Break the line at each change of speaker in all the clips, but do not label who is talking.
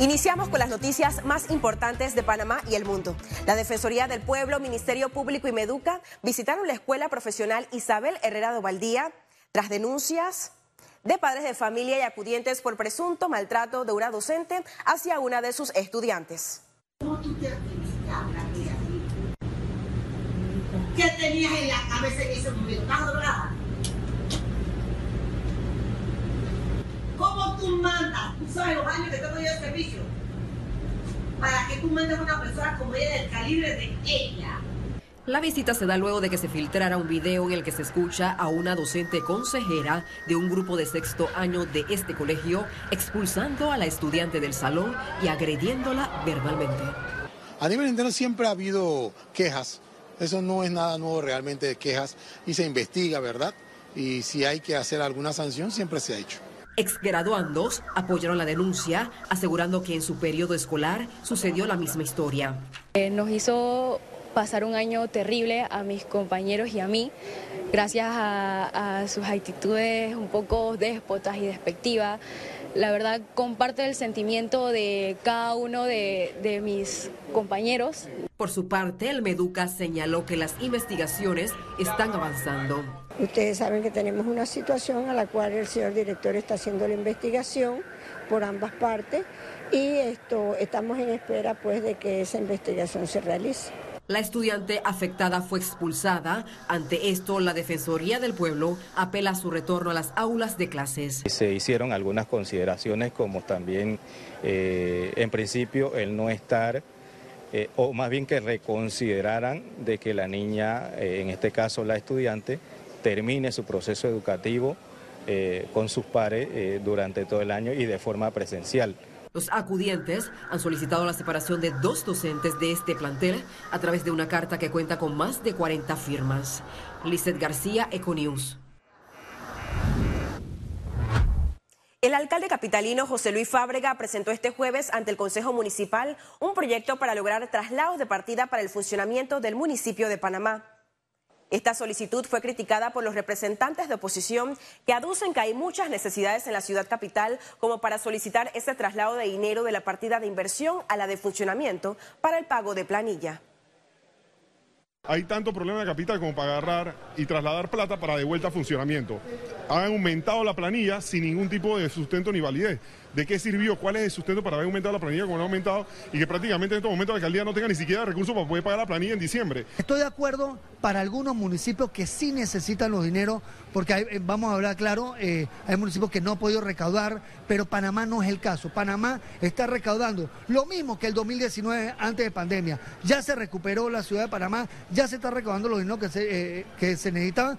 Iniciamos con las noticias más importantes de Panamá y el mundo. La Defensoría del Pueblo, Ministerio Público y Meduca visitaron la Escuela Profesional Isabel Herrera de Valdía tras denuncias de padres de familia y acudientes por presunto maltrato de una docente hacia una de sus estudiantes.
¿Qué tenías en la cabeza en ese momento? ¿Estás? ¿Cómo tú mandas? ¿Tú sabes los años que tengo yo de servicio? Para que tú mandes a una persona como ella del calibre de ella.
La visita se da luego de que se filtrara un video en el que se escucha a una docente consejera de un grupo de sexto año de este colegio expulsando a la estudiante del salón y agrediéndola verbalmente.
A nivel interno siempre ha habido quejas, eso no es nada nuevo realmente de quejas y se investiga, ¿verdad? Y si hay que hacer alguna sanción, siempre se ha hecho.
Exgraduandos apoyaron la denuncia, asegurando que en su periodo escolar sucedió la misma historia.
Eh, nos hizo pasar un año terrible a mis compañeros y a mí, gracias a, sus actitudes un poco déspotas y despectivas. La verdad, comparte el sentimiento de cada uno de, de mis compañeros.
Por su parte, el Meduca señaló que las investigaciones están avanzando.
Ustedes saben que tenemos una situación a la cual el señor director está haciendo la investigación por ambas partes y esto estamos en espera pues de que esa investigación se realice.
La estudiante afectada fue expulsada. Ante esto, la Defensoría del Pueblo apela a su retorno a las aulas de clases.
Se hicieron algunas consideraciones como también, eh, en principio, el no estar eh, o más bien que reconsideraran de que la niña, eh, en este caso la estudiante, termine su proceso educativo eh, con sus pares eh, durante todo el año y de forma presencial.
Los acudientes han solicitado la separación de dos docentes de este plantel a través de una carta que cuenta con más de 40 firmas. Lizeth García, Econews.
El alcalde capitalino José Luis Fábrega presentó este jueves ante el Consejo Municipal un proyecto para lograr traslados de partida para el funcionamiento del municipio de Panamá. Esta solicitud fue criticada por los representantes de oposición que aducen que hay muchas necesidades en la ciudad capital como para solicitar ese traslado de dinero de la partida de inversión a la de funcionamiento para el pago de planilla.
Hay tanto problema la capital como para agarrar y trasladar plata para de vuelta a funcionamiento. Han aumentado la planilla sin ningún tipo de sustento ni validez. ¿De qué sirvió? ¿Cuál es el sustento para haber aumentado la planilla como no ha aumentado? Y que prácticamente en estos momentos la alcaldía no tenga ni siquiera recursos para poder pagar la planilla en diciembre.
Estoy de acuerdo para algunos municipios que sí necesitan los dineros, porque eh, vamos a hablar claro, eh, hay municipios que no han podido recaudar, pero Panamá no es el caso. Panamá está recaudando lo mismo que el 2019 antes de pandemia. Ya se recuperó la ciudad de Panamá, ya se está recaudando los dineros que se, eh, que se necesitaban.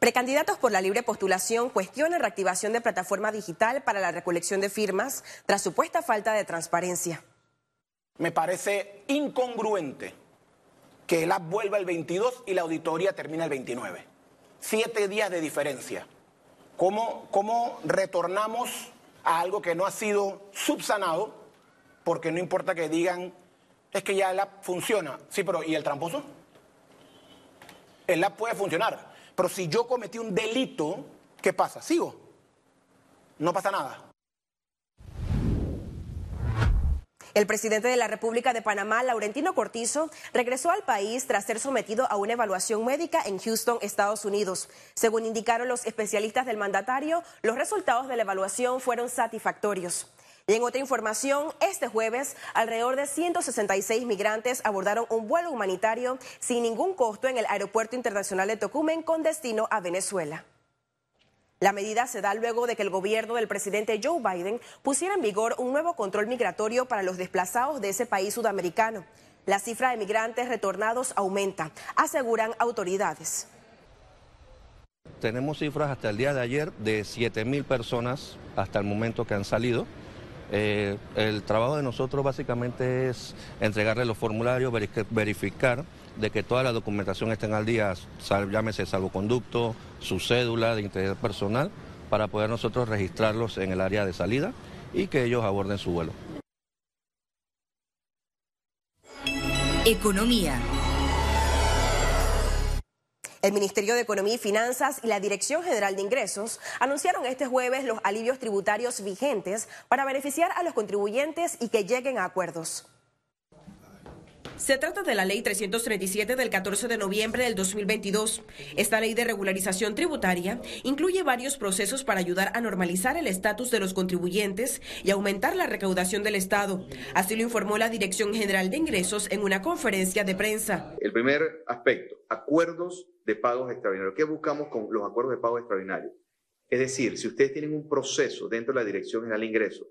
Precandidatos por la libre postulación cuestionan reactivación de plataforma digital para la recolección de firmas tras supuesta falta de transparencia.
Me parece incongruente que el app vuelva el 22 y la auditoría termina el 29. Siete días de diferencia. ¿Cómo, cómo retornamos a algo que no ha sido subsanado? Porque no importa que digan, es que ya el app funciona. Sí, pero ¿y el tramposo? El app puede funcionar, pero si yo cometí un delito, ¿qué pasa? ¿Sigo? No pasa nada.
El presidente de la República de Panamá, Laurentino Cortizo, regresó al país tras ser sometido a una evaluación médica en Houston, Estados Unidos. Según indicaron los especialistas del mandatario, los resultados de la evaluación fueron satisfactorios. Y en otra información, este jueves, alrededor de 166 migrantes abordaron un vuelo humanitario sin ningún costo en el Aeropuerto Internacional de Tocumen con destino a Venezuela. La medida se da luego de que el gobierno del presidente Joe Biden pusiera en vigor un nuevo control migratorio para los desplazados de ese país sudamericano. La cifra de migrantes retornados aumenta, aseguran autoridades.
Tenemos cifras hasta el día de ayer de 7 mil personas hasta el momento que han salido. Eh, el trabajo de nosotros básicamente es entregarle los formularios, verificar de que toda la documentación esté al día, llámese salvoconducto, su cédula de interés personal, para poder nosotros registrarlos en el área de salida y que ellos aborden su vuelo.
Economía. El Ministerio de Economía y Finanzas y la Dirección General de Ingresos anunciaron este jueves los alivios tributarios vigentes para beneficiar a los contribuyentes y que lleguen a acuerdos. Se trata de la Ley 337 del 14 de noviembre del 2022. Esta ley de regularización tributaria incluye varios procesos para ayudar a normalizar el estatus de los contribuyentes y aumentar la recaudación del Estado. Así lo informó la Dirección General de Ingresos en una conferencia de prensa.
El primer aspecto, acuerdos de pagos extraordinarios. ¿Qué buscamos con los acuerdos de pago extraordinarios? Es decir, si ustedes tienen un proceso dentro de la Dirección General de Ingresos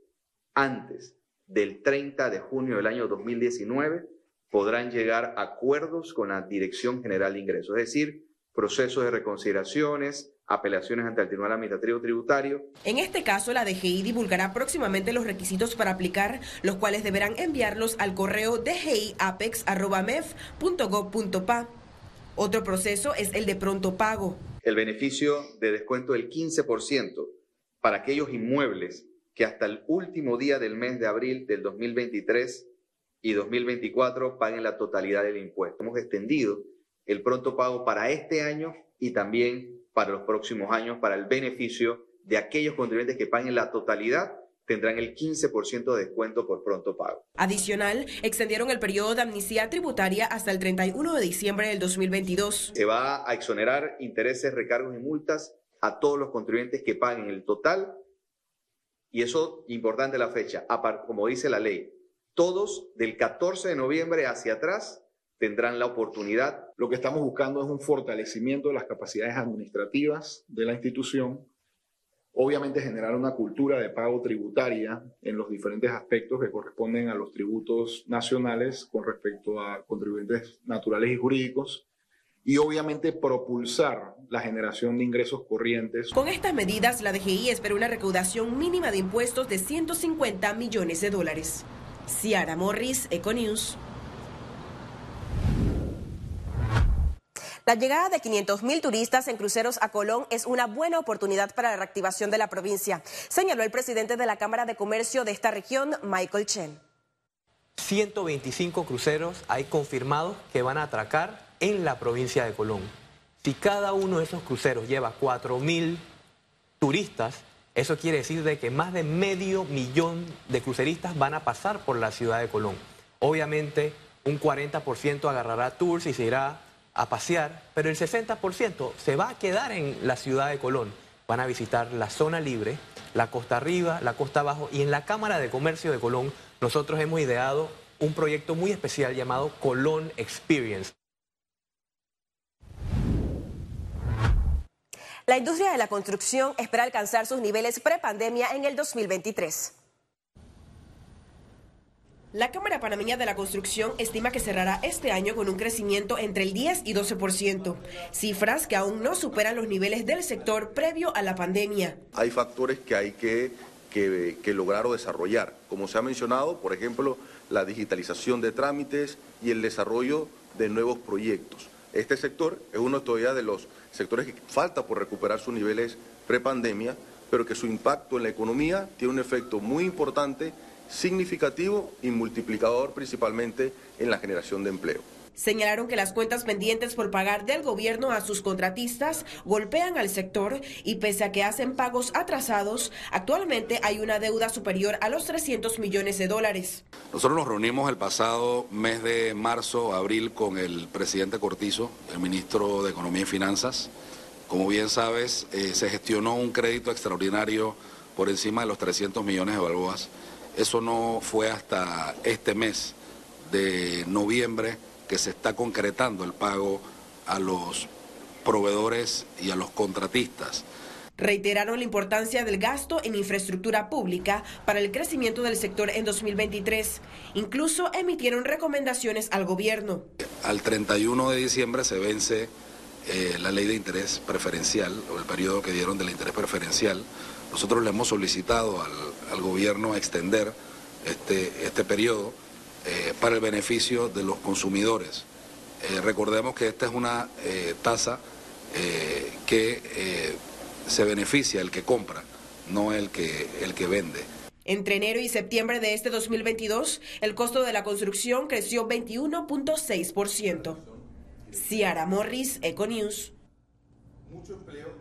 antes del 30 de junio del año 2019, podrán llegar a acuerdos con la Dirección General de Ingresos, es decir, procesos de reconsideraciones, apelaciones ante el Tribunal Administrativo Tributario.
En este caso, la DGI divulgará próximamente los requisitos para aplicar, los cuales deberán enviarlos al correo dgiapex.mef.gov.pa. Otro proceso es el de pronto pago.
El beneficio de descuento del 15% para aquellos inmuebles que hasta el último día del mes de abril del 2023 y 2024 paguen la totalidad del impuesto. Hemos extendido el pronto pago para este año y también para los próximos años para el beneficio de aquellos contribuyentes que paguen la totalidad tendrán el 15% de descuento por pronto pago.
Adicional, extendieron el periodo de amnistía tributaria hasta el 31 de diciembre del 2022.
Se va a exonerar intereses, recargos y multas a todos los contribuyentes que paguen el total. Y eso, importante la fecha, como dice la ley, todos del 14 de noviembre hacia atrás tendrán la oportunidad.
Lo que estamos buscando es un fortalecimiento de las capacidades administrativas de la institución, obviamente generar una cultura de pago tributaria en los diferentes aspectos que corresponden a los tributos nacionales con respecto a contribuyentes naturales y jurídicos y obviamente propulsar la generación de ingresos corrientes.
Con estas medidas, la DGI espera una recaudación mínima de impuestos de 150 millones de dólares. Ciara Morris, Econews. La llegada de 500.000 turistas en cruceros a Colón es una buena oportunidad para la reactivación de la provincia, señaló el presidente de la Cámara de Comercio de esta región, Michael Chen.
125 cruceros hay confirmados que van a atracar en la provincia de Colón. Si cada uno de esos cruceros lleva 4.000 turistas, eso quiere decir de que más de medio millón de cruceristas van a pasar por la ciudad de Colón. Obviamente, un 40% agarrará tours y se irá a pasear, pero el 60% se va a quedar en la ciudad de Colón. Van a visitar la zona libre, la costa arriba, la costa abajo y en la Cámara de Comercio de Colón nosotros hemos ideado un proyecto muy especial llamado Colón Experience.
La industria de la construcción espera alcanzar sus niveles prepandemia en el 2023. La Cámara Panameña de la Construcción estima que cerrará este año con un crecimiento entre el 10 y 12%, cifras que aún no superan los niveles del sector previo a la pandemia.
Hay factores que hay que, que, lograr o desarrollar, como se ha mencionado, por ejemplo, la digitalización de trámites y el desarrollo de nuevos proyectos. Este sector es uno todavía de los sectores que falta por recuperar sus niveles prepandemia, pero que su impacto en la economía tiene un efecto muy importante significativo y multiplicador principalmente en la generación de empleo.
Señalaron que las cuentas pendientes por pagar del gobierno a sus contratistas golpean al sector y pese a que hacen pagos atrasados, actualmente hay una deuda superior a los 300 millones de dólares.
Nosotros nos reunimos el pasado mes de marzo, abril con el presidente Cortizo, el ministro de Economía y Finanzas. Como bien sabes, eh, se gestionó un crédito extraordinario por encima de los 300 millones de balboas eso no fue hasta este mes de noviembre que se está concretando el pago a los proveedores y a los contratistas.
Reiteraron la importancia del gasto en infraestructura pública para el crecimiento del sector en 2023. Incluso emitieron recomendaciones al gobierno.
Al 31 de diciembre se vence eh, la ley de interés preferencial, o el periodo que dieron del interés preferencial. Nosotros le hemos solicitado al, al gobierno extender este, este periodo eh, para el beneficio de los consumidores. Eh, recordemos que esta es una eh, tasa que se beneficia el que compra, no el que, el que vende.
Entre enero y septiembre de este 2022, el costo de la construcción creció 21.6%. Ciara Morris, Econews.
mucho empleo